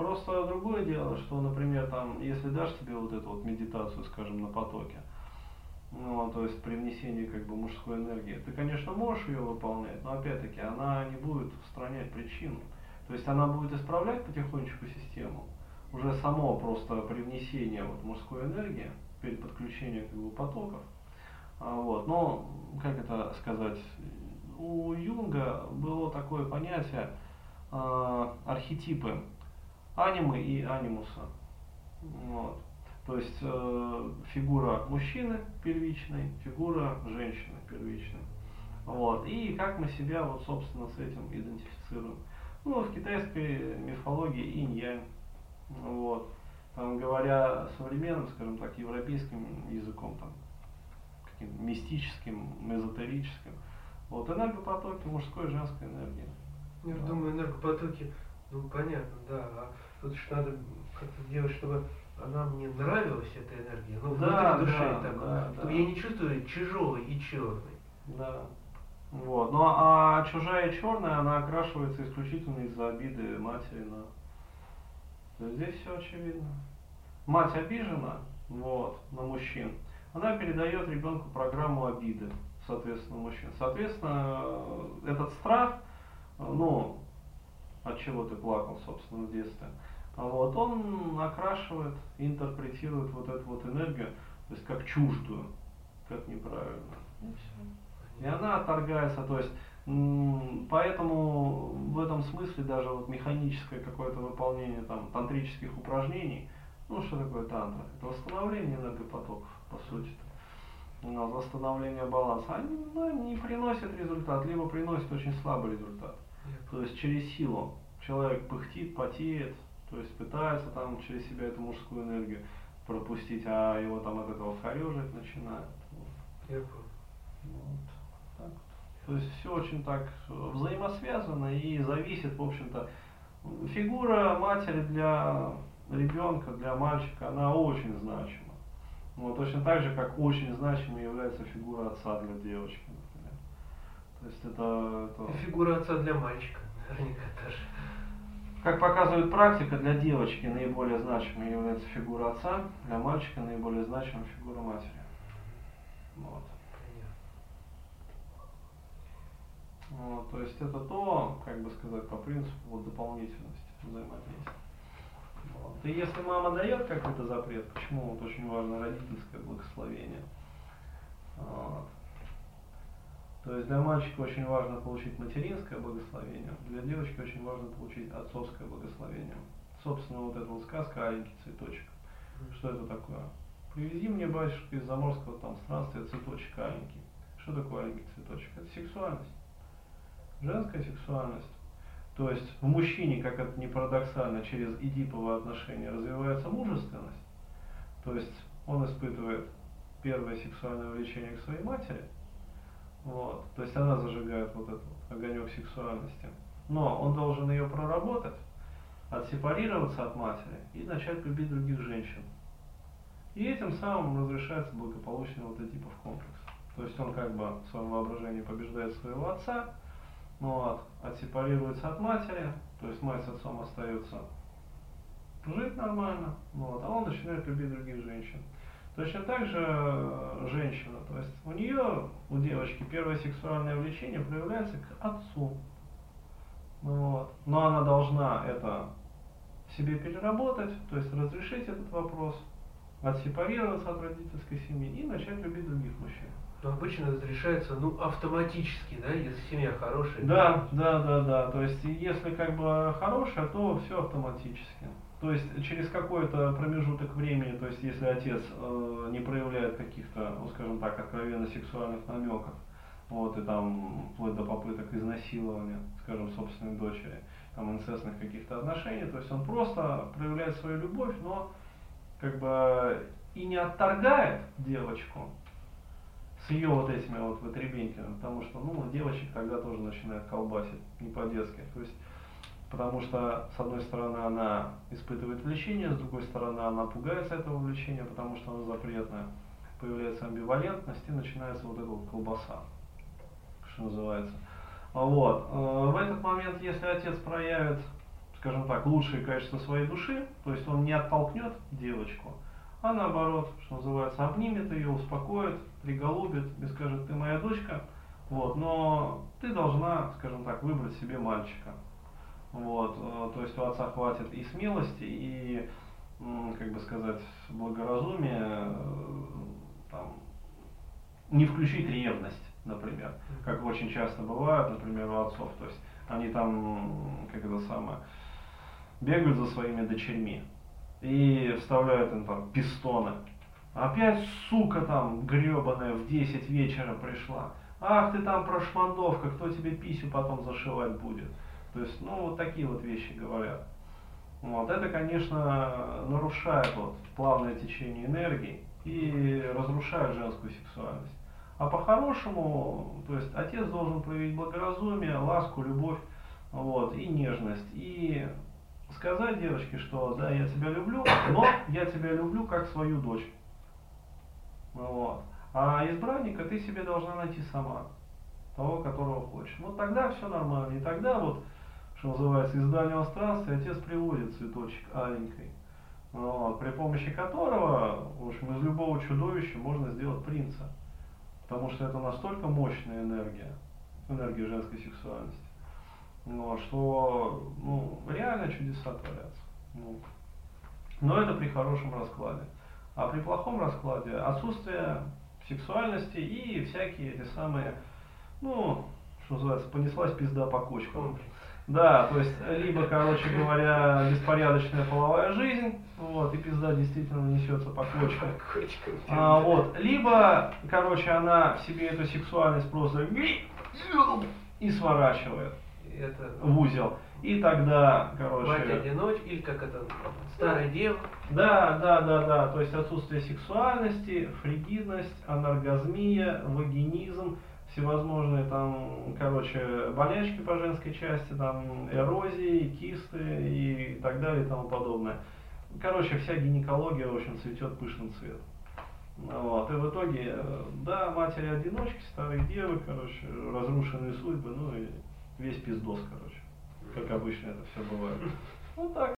Просто другое дело, что, например, там, если дашь себе вот эту вот медитацию, скажем, на потоке, ну, то есть при внесении как бы мужской энергии, ты, конечно, можешь ее выполнять, но опять-таки она не будет устранять причину. То есть она будет исправлять потихонечку систему. Уже само просто при внесении вот мужской энергии, перед подключением как бы потоков. А, вот. Но, как это сказать, у Юнга было такое понятие э, архетипы анимы и анимуса. Вот. То есть э, фигура мужчины первичной, фигура женщины первичной. Вот. И как мы себя вот собственно с этим идентифицируем. Ну, в китайской мифологии инь-янь. Вот. Там, говоря современным, скажем так, европейским языком, там, каким мистическим, эзотерическим, вот энергопотоки мужской и женской энергии. Я да. думаю, энергопотоки, ну понятно, да. А тут же надо как-то делать, чтобы она мне нравилась, эта энергия, ну, да, внутри души да, такой, да, да. я не чувствую тяжелый и черный. Да. Вот. Ну а чужая и черная, она окрашивается исключительно из-за обиды матери на. Здесь все очевидно. Мать обижена, вот, на мужчин. Она передает ребенку программу обиды, соответственно, мужчин. Соответственно, этот страх, ну, от чего ты плакал, собственно, в детстве, вот, он окрашивает, интерпретирует вот эту вот энергию, то есть как чуждую, как неправильно. И она отторгается, то есть поэтому в этом смысле даже вот механическое какое-то выполнение там тантрических упражнений, ну что такое тантра? Это восстановление энергопотоков, по сути. -то. Восстановление баланса. Они ну, не приносят результат, либо приносят очень слабый результат. То есть через силу. Человек пыхтит, потеет, то есть пытается там через себя эту мужскую энергию пропустить, а его там от этого хорежить начинает. Вот. Вот. Так. То есть все очень так взаимосвязано и зависит, в общем-то, фигура матери для ребенка, для мальчика, она очень значима. Вот, точно так же, как очень значимой является фигура отца для девочки, например. То есть это, это... Фигура отца для мальчика, наверняка тоже. Как показывает практика, для девочки наиболее значимой является фигура отца, для мальчика наиболее значимой фигура матери. Вот. Вот, то есть это то, как бы сказать, по принципу вот, дополнительности взаимодействия. Вот. И если мама дает какой-то запрет, почему вот очень важно родительское благословение. Вот. То есть для мальчика очень важно получить материнское благословение, для девочки очень важно получить отцовское благословение. Собственно, вот эта вот сказка «Аленький цветочек». Что это такое? Привези мне, батюшка, из заморского там странствия цветочек аленький. Что такое аленький цветочек? Это сексуальность. Женская сексуальность. То есть в мужчине, как это не парадоксально, через эдиповое отношение развивается мужественность. То есть он испытывает первое сексуальное влечение к своей матери – вот. То есть она зажигает вот этот вот огонек сексуальности. Но он должен ее проработать, отсепарироваться от матери и начать любить других женщин. И этим самым разрешается благополучный вот Эдипов комплекс. То есть он как бы в своем воображении побеждает своего отца, ну вот, отсепарируется от матери, то есть мать с отцом остается жить нормально, ну вот, а он начинает любить других женщин. Точно так же э, женщина, то есть у нее, у девочки, первое сексуальное влечение проявляется к отцу. Ну вот. Но она должна это себе переработать, то есть разрешить этот вопрос, отсепарироваться от родительской семьи и начать любить других мужчин. Но обычно это решается ну, автоматически, да, если семья хорошая. Да, да, да, да. То есть если как бы хорошая, то все автоматически. То есть через какой-то промежуток времени, то есть если отец э, не проявляет каких-то, ну скажем так, откровенно сексуальных намеков, вот, и там вплоть до попыток изнасилования, скажем, собственной дочери, там инцестных каких-то отношений, то есть он просто проявляет свою любовь, но как бы и не отторгает девочку с ее вот этими вот вытребеньками, потому что, ну, девочек тогда тоже начинает колбасить, не по-детски. То есть потому что, с одной стороны, она испытывает влечение, с другой стороны, она пугается этого влечения, потому что оно запретное. Появляется амбивалентность и начинается вот эта вот колбаса, что называется. Вот. Э, в этот момент, если отец проявит, скажем так, лучшие качества своей души, то есть он не оттолкнет девочку, а наоборот, что называется, обнимет ее, успокоит, приголубит и скажет, ты моя дочка, вот, но ты должна, скажем так, выбрать себе мальчика. Вот, э, то есть у отца хватит и смелости, и, как бы сказать, благоразумия, э, там, не включить ревность, например, как очень часто бывает, например, у отцов, то есть они там, как это самое, бегают за своими дочерьми и вставляют им там пистоны. Опять сука там гребаная в 10 вечера пришла. Ах ты там прошмандовка, кто тебе писю потом зашивать будет. То есть, ну, вот такие вот вещи говорят. Вот, это, конечно, нарушает вот плавное течение энергии и разрушает женскую сексуальность. А по-хорошему, то есть отец должен проявить благоразумие, ласку, любовь, вот, и нежность. И сказать девочке, что да, я тебя люблю, но я тебя люблю как свою дочь. Вот. А избранника ты себе должна найти сама, того, которого хочешь. Вот тогда все нормально. И тогда вот, что называется, из дальнего странствия отец приводит цветочек аленькой, вот, при помощи которого, в общем, из любого чудовища можно сделать принца. Потому что это настолько мощная энергия, энергия женской сексуальности, ну, что ну, реально чудеса творятся. Ну. Но это при хорошем раскладе. А при плохом раскладе отсутствие сексуальности и всякие эти самые, ну, что называется, понеслась пизда по кочкам. Да, то есть, либо, короче говоря, беспорядочная половая жизнь, вот, и пизда действительно несется по кочкам. А, вот, либо, короче, она в себе эту сексуальность просто и сворачивает это... в узел. И тогда, короче... Мать одиночь, или как это, старая дева. Да, да, да, да, то есть отсутствие сексуальности, фригидность, анаргазмия, вагинизм, всевозможные там, короче, болячки по женской части, там, эрозии, кисты и так далее и тому подобное. Короче, вся гинекология, в общем, цветет пышным цветом. Вот. И в итоге, да, матери-одиночки, старые девы, короче, разрушенные судьбы, ну и весь пиздос, короче. Как обычно это все бывает. Ну так.